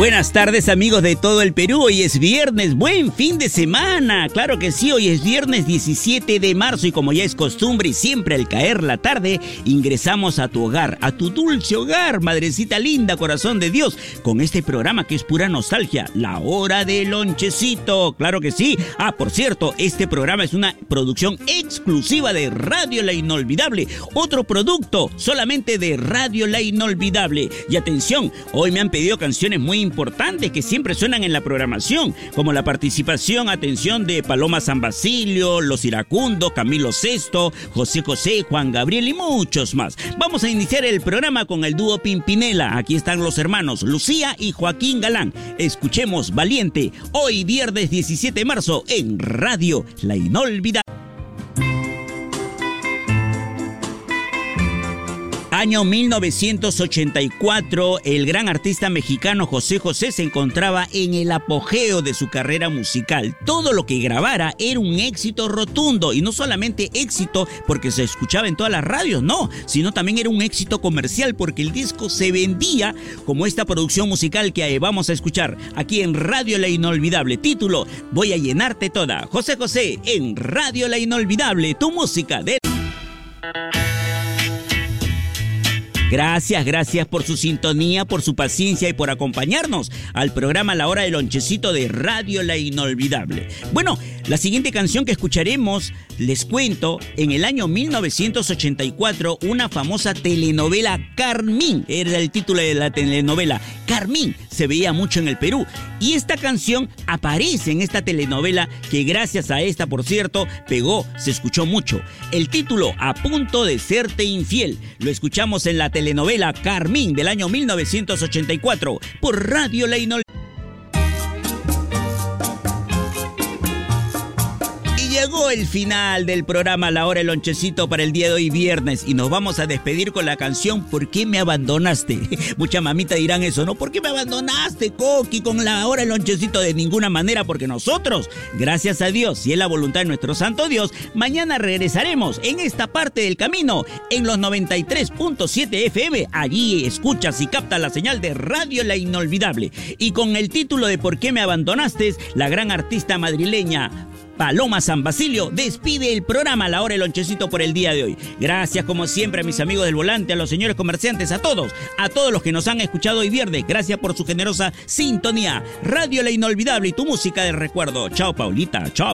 Buenas tardes amigos de todo el Perú, hoy es viernes, buen fin de semana, claro que sí, hoy es viernes 17 de marzo y como ya es costumbre y siempre al caer la tarde, ingresamos a tu hogar, a tu dulce hogar, madrecita linda, corazón de Dios, con este programa que es pura nostalgia, la hora del lonchecito, claro que sí, ah, por cierto, este programa es una producción exclusiva de Radio La Inolvidable, otro producto solamente de Radio La Inolvidable, y atención, hoy me han pedido canciones muy importantes que siempre suenan en la programación, como la participación, atención de Paloma San Basilio, Los Iracundos, Camilo Sesto, José José, Juan Gabriel y muchos más. Vamos a iniciar el programa con el dúo Pimpinela. Aquí están los hermanos Lucía y Joaquín Galán. Escuchemos Valiente, hoy viernes 17 de marzo en Radio La Inolvidable. Año 1984, el gran artista mexicano José José se encontraba en el apogeo de su carrera musical. Todo lo que grabara era un éxito rotundo y no solamente éxito porque se escuchaba en todas las radios, no, sino también era un éxito comercial porque el disco se vendía como esta producción musical que vamos a escuchar aquí en Radio La Inolvidable. Título, Voy a llenarte toda. José José en Radio La Inolvidable, tu música de... Gracias, gracias por su sintonía, por su paciencia y por acompañarnos al programa La Hora del Lonchecito de Radio La Inolvidable. Bueno, la siguiente canción que escucharemos, les cuento, en el año 1984, una famosa telenovela Carmín, era el título de la telenovela. Carmín se veía mucho en el Perú y esta canción aparece en esta telenovela que gracias a esta, por cierto, pegó, se escuchó mucho. El título, A punto de serte infiel, lo escuchamos en la telenovela Carmín del año 1984 por Radio La llegó el final del programa La Hora del Lonchecito para el día de hoy viernes y nos vamos a despedir con la canción ¿Por qué me abandonaste? Mucha mamita dirán eso, ¿no? ¿Por qué me abandonaste, Coqui, con la Hora del Lonchecito? De ninguna manera, porque nosotros, gracias a Dios y es la voluntad de nuestro Santo Dios, mañana regresaremos en esta parte del camino, en los 93.7 FM. Allí escuchas y captas la señal de Radio La Inolvidable. Y con el título de ¿Por qué me abandonaste? La gran artista madrileña Paloma San Basilio despide el programa la hora del lonchecito por el día de hoy. Gracias como siempre a mis amigos del volante, a los señores comerciantes, a todos, a todos los que nos han escuchado hoy viernes. Gracias por su generosa sintonía. Radio La Inolvidable y tu música de recuerdo. Chao Paulita, chao.